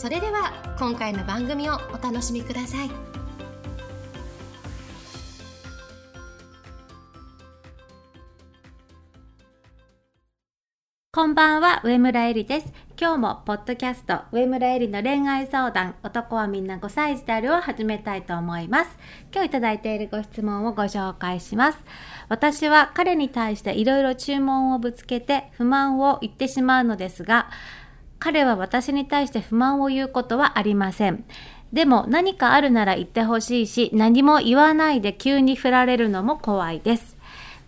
それでは今回の番組をお楽しみくださいこんばんは、上村えりです。今日も、ポッドキャスト、上村えりの恋愛相談、男はみんな5歳児であるを始めたいと思います。今日いただいているご質問をご紹介します。私は彼に対していろいろ注文をぶつけて不満を言ってしまうのですが、彼は私に対して不満を言うことはありません。でも何かあるなら言ってほしいし、何も言わないで急に振られるのも怖いです。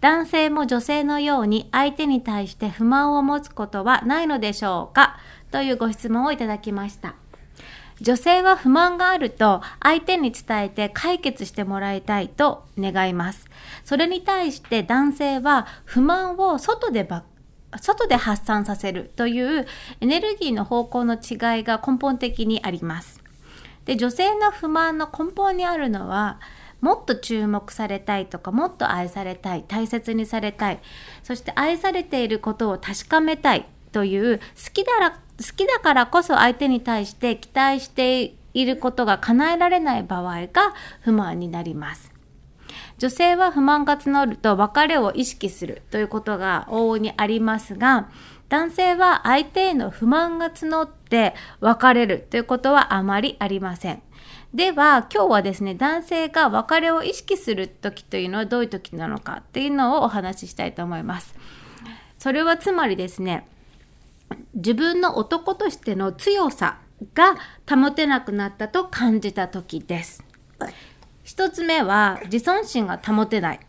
男性も女性のように相手に対して不満を持つことはないのでしょうか？というご質問をいただきました。女性は不満があると相手に伝えて解決してもらいたいと願います。それに対して男性は不満を外でば外で発散させるというエネルギーの方向の違いが根本的にあります。で、女性の不満の根本にあるのは、もっと注目されたいとか、もっと愛されたい、大切にされたい、そして愛されていることを確かめたいという、好きだら、好きだからこそ相手に対して期待していることが叶えられない場合が不満になります。女性は不満が募ると別れを意識するということが往々にありますが、男性は相手への不満が募って別れるということはあまりありません。では、今日はですね、男性が別れを意識する時というのはどういう時なのかっていうのをお話ししたいと思います。それはつまりですね、自分の男としての強さが保てなくなったと感じた時です。一つ目は自尊心が保てない。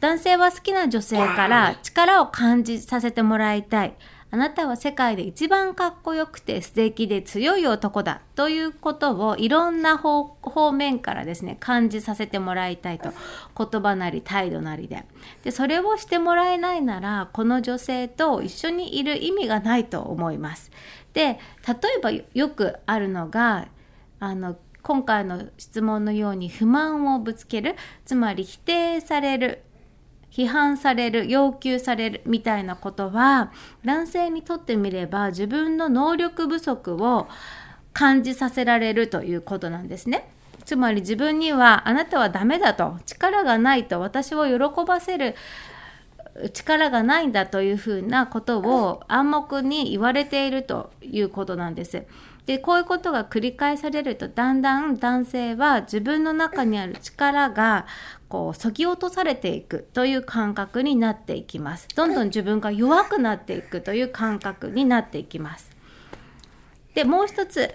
男性は好きな女性から力を感じさせてもらいたい。あなたは世界で一番かっこよくて素敵で強い男だ。ということをいろんな方方面からですね感じさせてもらいたいと。言葉なり態度なりで。でそれをしてもらえないならこの女性と一緒にいる意味がないと思います。で例えばよくあるのがあの今回の質問のように不満をぶつけるつまり否定される批判される、要求されるみたいなことは、男性にとってみれば自分の能力不足を感じさせられるということなんですね。つまり自分にはあなたはダメだと、力がないと私を喜ばせる力がないんだというふうなことを暗黙に言われているということなんです。で、こういうことが繰り返されると、だんだん男性は自分の中にある力が、こう、そぎ落とされていくという感覚になっていきます。どんどん自分が弱くなっていくという感覚になっていきます。で、もう一つ、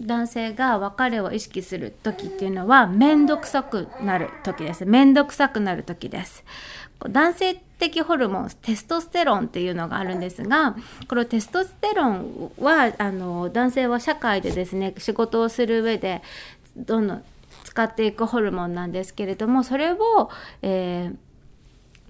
男性が別れを意識する時っていうのは、めんどくさくなる時です。めんどくさくなる時です。男性的ホルモンテストステロンっていうのがあるんですがこのテストステロンはあの男性は社会でですね仕事をする上でどんどん使っていくホルモンなんですけれどもそれを、えー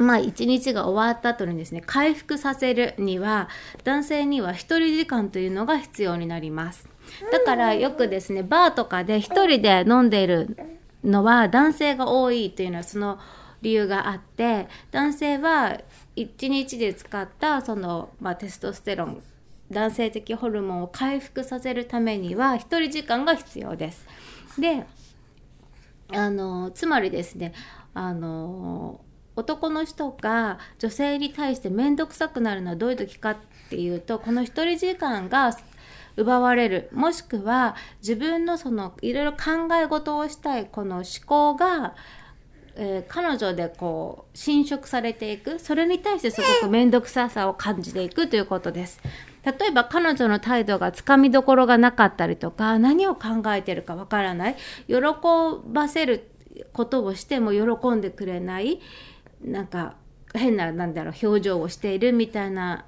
まあ一日が終わった後にですね回復させるには男性には一人時間というのが必要になります。だからよくですねバーとかで一人で飲んでいるのは男性が多いというのはその理由があって男性は1日で使ったその、まあ、テストステロン男性的ホルモンを回復させるためには1人時間が必要です。であのつまりですねあの男の人が女性に対して面倒くさくなるのはどういう時かっていうとこの1人時間が奪われるもしくは自分のそのいろいろ考え事をしたいこの思考がえー、彼女でこう侵食されていく。それに対してすごく面倒くささを感じていくということです。例えば彼女の態度がつかみどころがなかったりとか何を考えてるかわからない。喜ばせることをしても喜んでくれない。なんか変ななんだろう表情をしているみたいな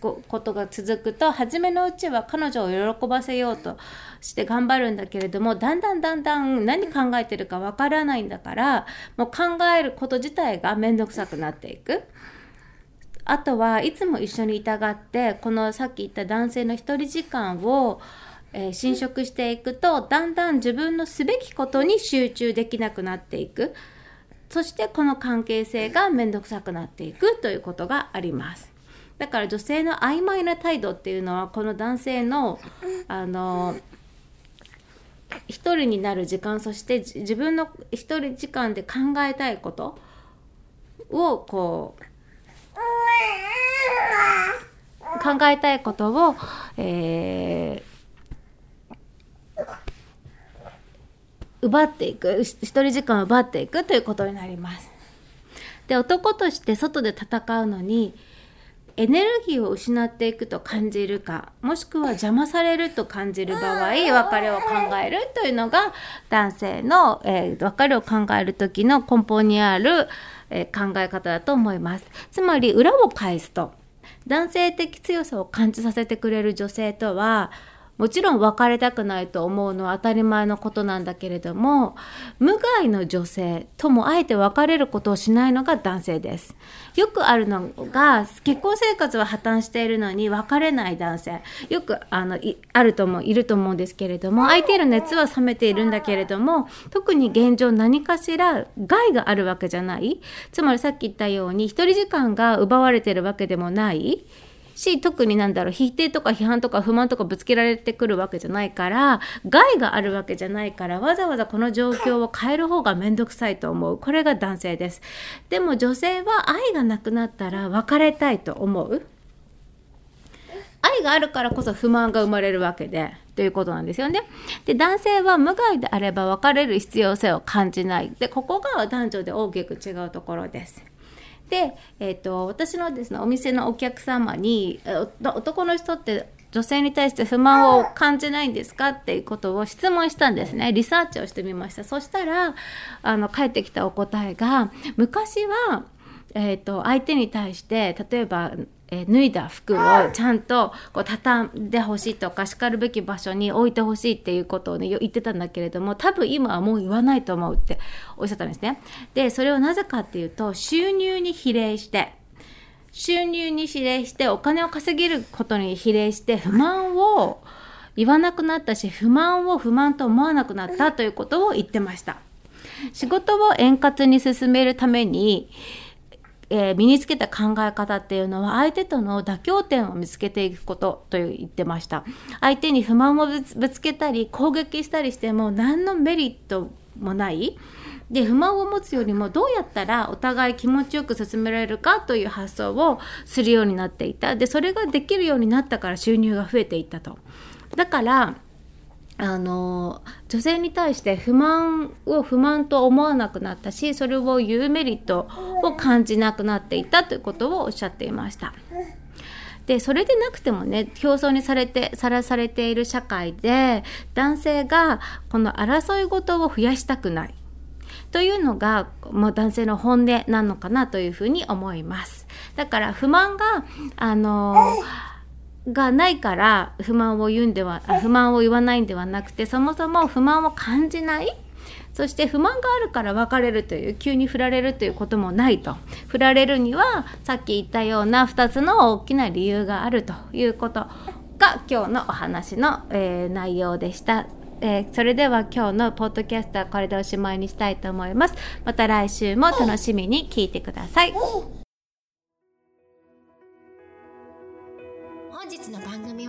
ことが続くと初めのうちは彼女を喜ばせようとして頑張るんだけれどもだんだんだんだん何考えてるかわからないんだからもう考えること自体が面倒くさくなっていく。あとはいつも一緒にいたがってこのさっき言った男性の一人時間をえー、侵食していくとだんだん自分のすべきことに集中できなくなっていくそしてこの関係性が面倒くさくなっていくということがありますだから女性の曖昧な態度っていうのはこの男性のあの一人になる時間そして自分の一人時間で考えたいことをこう考えたいことを、えー、奪っていく一人時間を奪っていくということになります。で男として外で戦うのにエネルギーを失っていくと感じるかもしくは邪魔されると感じる場合別れを考えるというのが男性の、えー、別れを考える時の根本にある、えー、考え方だと思います。つまり裏を返すと男性的強さを感じさせてくれる女性とはもちろん別れたくないと思うのは当たり前のことなんだけれども無害の女性ともあえて別れることをしないのが男性です。よくあるのが結婚生活は破綻しているのに別れない男性。よくあのあると思ういると思うんですけれども相手への熱は冷めているんだけれども特に現状何かしら害があるわけじゃない。つまりさっき言ったように一人時間が奪われてるわけでもない。し特になんだろう否定とか批判とか不満とかぶつけられてくるわけじゃないから害があるわけじゃないからわざわざこの状況を変える方が面倒くさいと思うこれが男性ですでも女性は愛がなくなったら別れたいと思う愛があるからこそ不満が生まれるわけでということなんですよね。で男性は無害であれば別れる必要性を感じないでここが男女で大きく違うところです。で、えーと、私のですねお店のお客様に男の人って女性に対して不満を感じないんですかっていうことを質問したんですね。リサーチをしてみました。そしたらあの返ってきたお答えが昔はえーと相手に対して例えばえー、脱いだ服をちゃんとこう畳んでほしいとかしかるべき場所に置いてほしいっていうことをね言ってたんだけれども多分今はもう言わないと思うっておっしゃったんですね。でそれはなぜかっていうと収入に比例して収入に比例してお金を稼げることに比例して不満を言わなくなったし不満を不満と思わなくなったということを言ってました。仕事を円滑に進めるためにえー、身につけた考え方っていうのは相手との妥協点を見つけていくことと言ってました。相手に不満をぶつけたり攻撃したりしても何のメリットもない。で不満を持つよりもどうやったらお互い気持ちよく進められるかという発想をするようになっていた。でそれができるようになったから収入が増えていったと。だからあの女性に対して不満を不満と思わなくなったしそれを言うメリットを感じなくなっていたということをおっしゃっていました。でそれでなくてもね競争にされてさらされている社会で男性がこの争い事を増やしたくないというのが、まあ、男性の本音なのかなというふうに思います。だから不満があのーがないから不満を言うんでは不満を言わないんではなくてそもそも不満を感じないそして不満があるから別れるという急に振られるということもないと振られるにはさっき言ったような2つの大きな理由があるということが今日のお話の、えー、内容でした。えー、それでは今日のポッドキャストはこれでおしまいにしたいと思います。また来週も楽しみに聞いてください。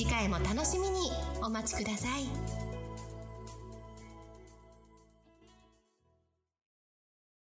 次回も楽しみにお待ちください。